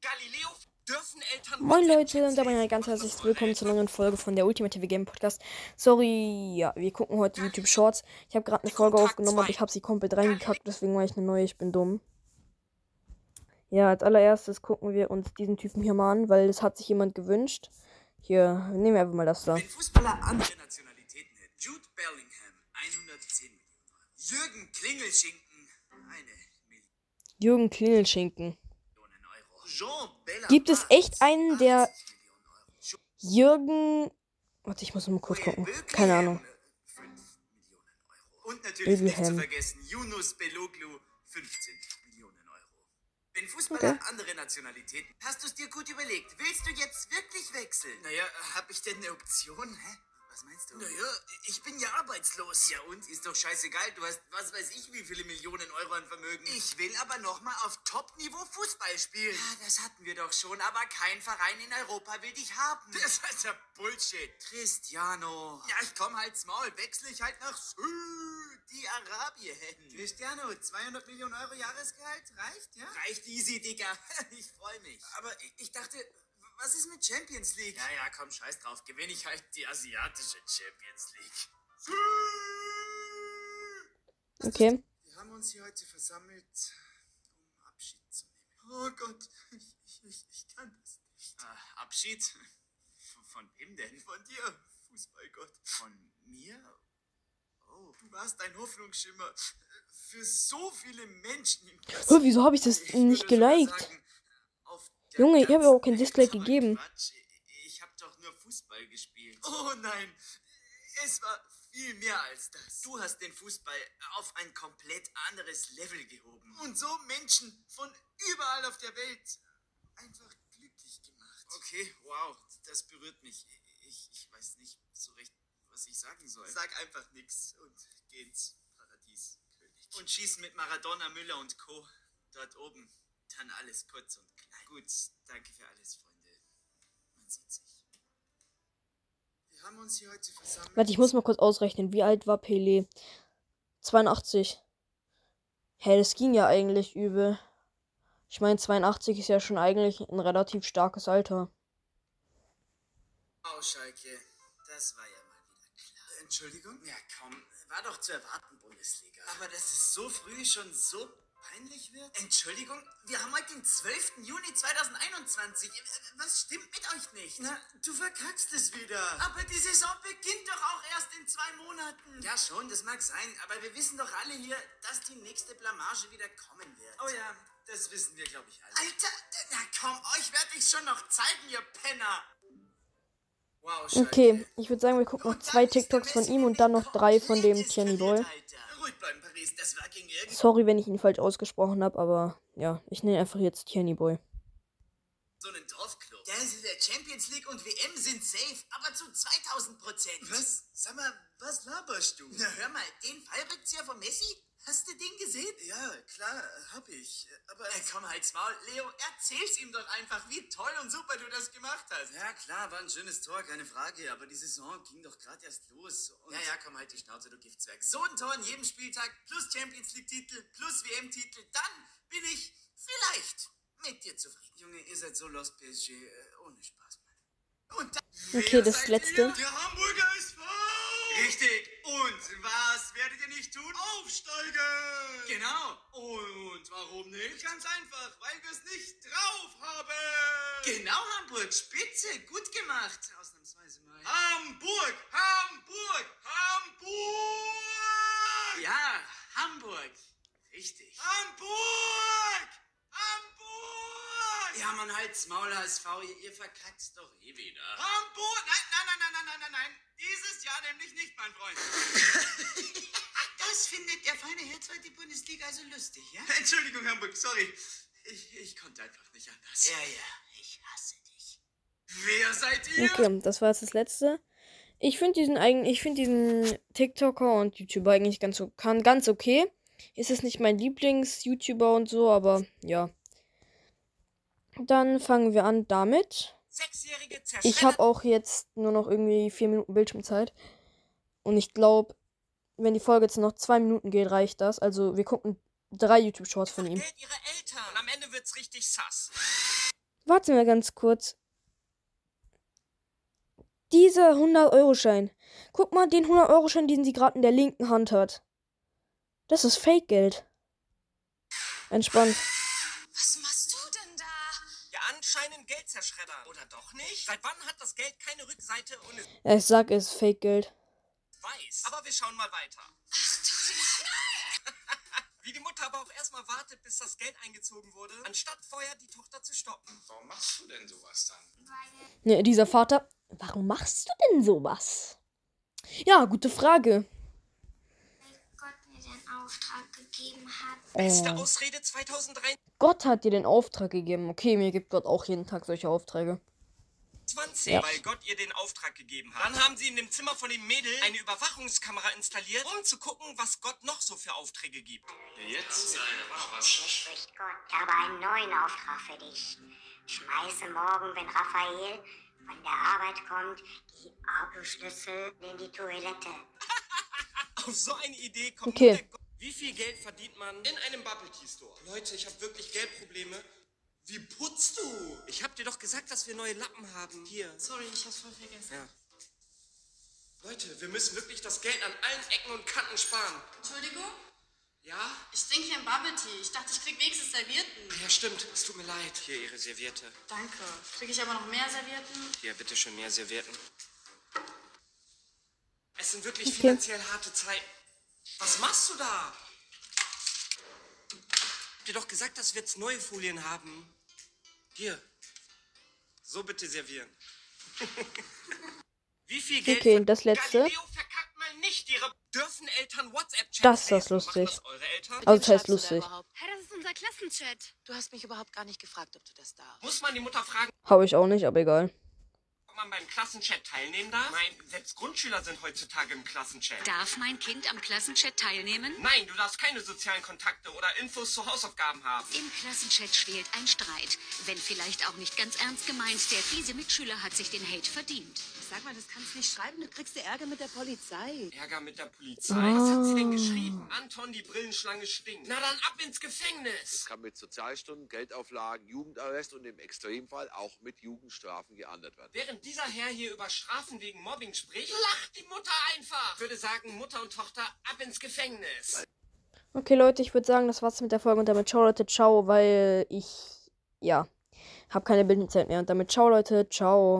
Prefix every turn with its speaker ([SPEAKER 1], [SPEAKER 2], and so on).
[SPEAKER 1] Galileo dürfen Eltern.
[SPEAKER 2] Moin Leute und damit ein ganz herzliches Willkommen zu einer neuen Folge von der Ultimative Game Podcast. Sorry, ja, wir gucken heute YouTube Shorts. Ich habe gerade eine Folge aufgenommen, aber ich habe sie komplett reingekackt, deswegen war ich eine neue, ich bin dumm. Ja, als allererstes gucken wir uns diesen Typen hier mal an, weil das hat sich jemand gewünscht. Hier, nehmen wir einfach mal das da.
[SPEAKER 1] Wenn Fußballer andere Nationalitäten. Jude Bellingham, 110 Millionen. Jürgen Klingelschinken, eine Million
[SPEAKER 2] Jürgen Klingelschinken. Gibt es echt einen, der
[SPEAKER 1] 80 Millionen Euro. Jo-
[SPEAKER 2] Jürgen. Warte, ich muss noch mal kurz gucken. Keine Ahnung.
[SPEAKER 1] 5 Millionen Euro. Und natürlich nicht zu vergessen, Yunus Beloglu, 15 Millionen Euro. Wenn Fußballer
[SPEAKER 2] Okay.
[SPEAKER 1] andere Nationalitäten. Hast du es dir gut überlegt? Willst du jetzt wirklich wechseln? Naja, hab ich denn eine Option? Hä? Was meinst du? Naja, ich bin ja arbeitslos. Ja und? Ist doch scheißegal. Du hast was weiß ich wie viele Millionen Euro an Vermögen. Ich will aber nochmal auf Top-Niveau Fußball spielen. Ja, das hatten wir doch schon, aber kein Verein in Europa will dich haben. Das ist ja Bullshit. Cristiano. Ja, ich komm halt's Maul. Wechsle ich halt nach Saudi-Arabien. Cristiano, 200 Millionen Euro Jahresgehalt? Reicht, ja? Reicht easy, Digga. Ich freue mich. Aber ich dachte, was ist mit Champions League? Ja, ja, komm, scheiß drauf. Gewinne ich halt die asiatische Champions League.
[SPEAKER 2] Okay.
[SPEAKER 1] Wir haben uns hier heute versammelt, um Abschied zu nehmen. Oh Gott, ich, ich, ich, kann das nicht. Ah, Abschied? Von, von wem denn? Von dir, Fußballgott. Von mir? Oh. Du warst ein Hoffnungsschimmer für so viele Menschen im
[SPEAKER 2] Hä, wieso habe ich das
[SPEAKER 1] Ich
[SPEAKER 2] nicht geliked? Junge, ich habe
[SPEAKER 1] ganzen
[SPEAKER 2] auch kein. Dislike gegeben.
[SPEAKER 1] Ich habe doch nur Fußball gespielt. Oh nein, es war viel mehr als das. Du hast den Fußball auf ein komplett anderes Level gehoben. Und so Menschen von überall auf der Welt einfach glücklich gemacht. Okay, wow, das berührt mich. Ich, ich weiß nicht so recht, was ich sagen soll. Sag einfach nix und geh ins Paradies, König. Und schieß mit Maradona, Müller und Co. dort oben. Dann alles kurz und klein. Gut, danke für alles, Freunde. Man sieht sich. Wir haben uns hier heute versammelt.
[SPEAKER 2] Warte, ich muss mal kurz ausrechnen. Wie alt war Pelé? 82. Hä, das ging ja eigentlich übel. Ich meine, 82 ist ja schon eigentlich ein relativ starkes Alter.
[SPEAKER 1] Oh, Schalke, das war ja mal wieder klar. Entschuldigung? Ja, komm, war doch zu erwarten, Bundesliga. Aber dass es so früh schon so peinlich wird? Entschuldigung, wir haben heute den 12. Juni 2021. Äh, Was stimmt mit euch nicht? Na, du verkackst es wieder. Aber die Saison beginnt doch auch erst in zwei Monaten. Ja, schon, das mag sein. Aber wir wissen doch alle hier, dass die nächste Blamage wieder kommen wird. Oh ja, das wissen wir, glaube ich, alle. Alter, na komm, euch werde ich schon noch zeigen, ihr Penner. Wow.
[SPEAKER 2] Okay, ich würde sagen, wir gucken noch zwei TikToks von ihm und dann noch drei von dem Tierney Boy.
[SPEAKER 1] Ruhig bleiben, Paris. Das war gegen irgend
[SPEAKER 2] Sorry, wenn ich ihn falsch ausgesprochen habe, aber ja, ich nenne einfach jetzt Tierney Boy.
[SPEAKER 1] so einen Dorfclub. Der ist in der Champions League und WM sind safe, aber zu 2000 Prozent. Was? Sag mal, was laberst du? Na, hör mal, den Fallrückzieher von Messi? Hast du den gesehen? Ja, klar, hab ich. Aber. Äh, komm, halt's Maul. Leo, erzähl's ihm doch einfach, wie toll und super du das gemacht hast. Ja, klar, war ein schönes Tor, keine Frage. Aber die Saison ging doch gerade erst los. ja, ja, komm, halt die Schnauze, du Giftzwerg. So ein Tor an jedem Spieltag, plus Champions League-Titel, plus WM-Titel. Dann bin ich vielleicht mit dir zufrieden. Junge, ihr seid so lost, PSG. Äh, ohne Spaß, Mann. Und dann,
[SPEAKER 2] Okay, das letzte.
[SPEAKER 1] ihr? Der Hamburger SV! Richtig. Und was werdet ihr nicht tun? Aufsteigen! Genau. Und warum nicht? Ganz einfach, weil wir es nicht drauf haben. Genau, Hamburg. Spitze. Gut gemacht. Ausnahmsweise mal. Hamburg! Hamburg! Hamburg! Ja, Hamburg. Richtig. Hamburg! Hamburg! Ja, man halt's Maul, HSV. Ihr, ihr verkackt's doch eh wieder. Hamburg! Nein, nein, nein, nein, nein, nein, nein, nein. Dieses Jahr nämlich nicht, mein Freund. das findet der feine Herr zweite Bundesliga also lustig, ja? Entschuldigung, Hamburg, sorry. Ich, ich konnte einfach nicht anders. Ja, ja, ich hasse dich. Wer seid ihr?
[SPEAKER 2] Okay, das war jetzt das letzte. Ich finde diesen eigentlich, ich finde diesen TikToker und YouTuber eigentlich ganz, kann, ganz okay. Ist es nicht mein Lieblings-YouTuber und so, aber ja. Dann fangen wir an damit. Ich habe auch jetzt nur noch irgendwie vier Minuten Bildschirmzeit. Und ich glaube, wenn die Folge jetzt noch zwei Minuten geht, reicht das. Also wir gucken drei YouTube-Shorts von ihm.
[SPEAKER 1] Geld ihrer Eltern. Und am Ende wird's richtig sass.
[SPEAKER 2] Warte mal ganz kurz. Dieser 100-Euro-Schein. Guck mal, den 100-Euro-Schein, den sie gerade in der linken Hand hat. Das ist Fake-Geld. Entspannt.
[SPEAKER 3] Was machst du
[SPEAKER 4] anscheinend Geld zerschreddern. Oder doch nicht? Seit wann hat das Geld keine Rückseite und ist
[SPEAKER 2] ich sag, es ist Fake-Geld.
[SPEAKER 4] weiß? Aber wir schauen mal weiter.
[SPEAKER 3] Ach du
[SPEAKER 4] Wie die Mutter aber auch erstmal wartet, bis das Geld eingezogen wurde, anstatt vorher die Tochter zu stoppen.
[SPEAKER 5] Warum machst du denn sowas dann?
[SPEAKER 2] Ne, dieser Vater. Warum machst du denn sowas? Ja, gute Frage.
[SPEAKER 3] Gott mir den Auftrag gegeben hat.
[SPEAKER 4] Beste
[SPEAKER 2] Oh.
[SPEAKER 4] Ausrede 2023.
[SPEAKER 2] Gott hat dir den Auftrag gegeben. Okay, mir gibt Gott auch jeden Tag solche Aufträge. Ja.
[SPEAKER 4] Weil Gott ihr den Auftrag gegeben hat. Dann haben sie in dem Zimmer von dem Mädel eine Überwachungskamera installiert, um zu gucken, was Gott noch so für Aufträge gibt.
[SPEAKER 5] Ja, jetzt?
[SPEAKER 6] Hier spricht Gott. Ich habe einen neuen Auftrag für dich. Schmeiße morgen, wenn Raphael von der Arbeit kommt, die Autoschlüssel in die Toilette.
[SPEAKER 4] Auf so eine Idee kommt
[SPEAKER 2] Okay.
[SPEAKER 4] Wie viel Geld verdient man in einem Bubble Tea Store? Leute, ich habe wirklich Geldprobleme. Wie putzt du? Ich hab dir doch gesagt, dass wir neue Lappen haben. Hier.
[SPEAKER 7] Sorry, ich hab's voll vergessen.
[SPEAKER 4] Ja. Leute, wir müssen wirklich das Geld an allen Ecken und Kanten sparen.
[SPEAKER 7] Entschuldigung?
[SPEAKER 4] Ja?
[SPEAKER 7] Ich trinke hier ein Bubble Tea. Ich dachte, ich krieg wenigstens Servietten.
[SPEAKER 4] Ja, stimmt. Es tut mir leid. Hier, Ihre Serviette.
[SPEAKER 7] Danke. Kriege ich aber noch mehr Servietten?
[SPEAKER 4] Hier, bitte schön mehr Servietten. Es sind wirklich
[SPEAKER 2] Okay.
[SPEAKER 4] finanziell harte Zeiten. Was machst du da? Hab dir doch gesagt, dass wir jetzt neue Folien haben. Hier. So bitte servieren. Wie viel Geld
[SPEAKER 2] Okay, das letzte.
[SPEAKER 4] Galileo verkackt mal nicht ihre... Dürfen Eltern WhatsApp-Chats
[SPEAKER 2] Das ist das lustig.
[SPEAKER 4] Das?
[SPEAKER 2] Also, das heißt lustig.
[SPEAKER 8] Hey, das ist unser Klassenchat. Du hast mich überhaupt gar nicht gefragt, ob du das darfst.
[SPEAKER 4] Muss man die Mutter fragen,
[SPEAKER 2] Habe ich auch nicht, aber egal.
[SPEAKER 4] Klassenchat teilnehmen darf? Mein, selbst Grundschüler sind heutzutage im Klassenchat.
[SPEAKER 8] Darf mein Kind am Klassenchat teilnehmen?
[SPEAKER 4] Nein, du darfst keine sozialen Kontakte oder Infos zu Hausaufgaben haben.
[SPEAKER 8] Im Klassenchat schwelt ein Streit. Wenn vielleicht auch nicht ganz ernst gemeint, der fiese Mitschüler hat sich den Hate verdient.
[SPEAKER 9] Sag mal, das kannst du nicht schreiben, du kriegst du Ärger mit der Polizei.
[SPEAKER 4] Ärger mit der Polizei. Was hat sie denn geschrieben? Anton, die Brillenschlange stinkt. Na dann ab ins Gefängnis.
[SPEAKER 10] kann mit Sozialstunden, Geldauflagen, Jugendarrest und im Extremfall auch mit Jugendstrafen geahndet werden.
[SPEAKER 4] Während dieser Herr hier über Strafen wegen Mobbing spricht, lacht die Mutter einfach. Ich würde sagen, Mutter und Tochter ab ins Gefängnis.
[SPEAKER 2] Okay, Leute, ich würde sagen, das war's mit der Folge und damit ciao, Leute, ciao, weil ich, ja, habe keine Bildungszeit mehr. Und damit ciao, Leute, ciao.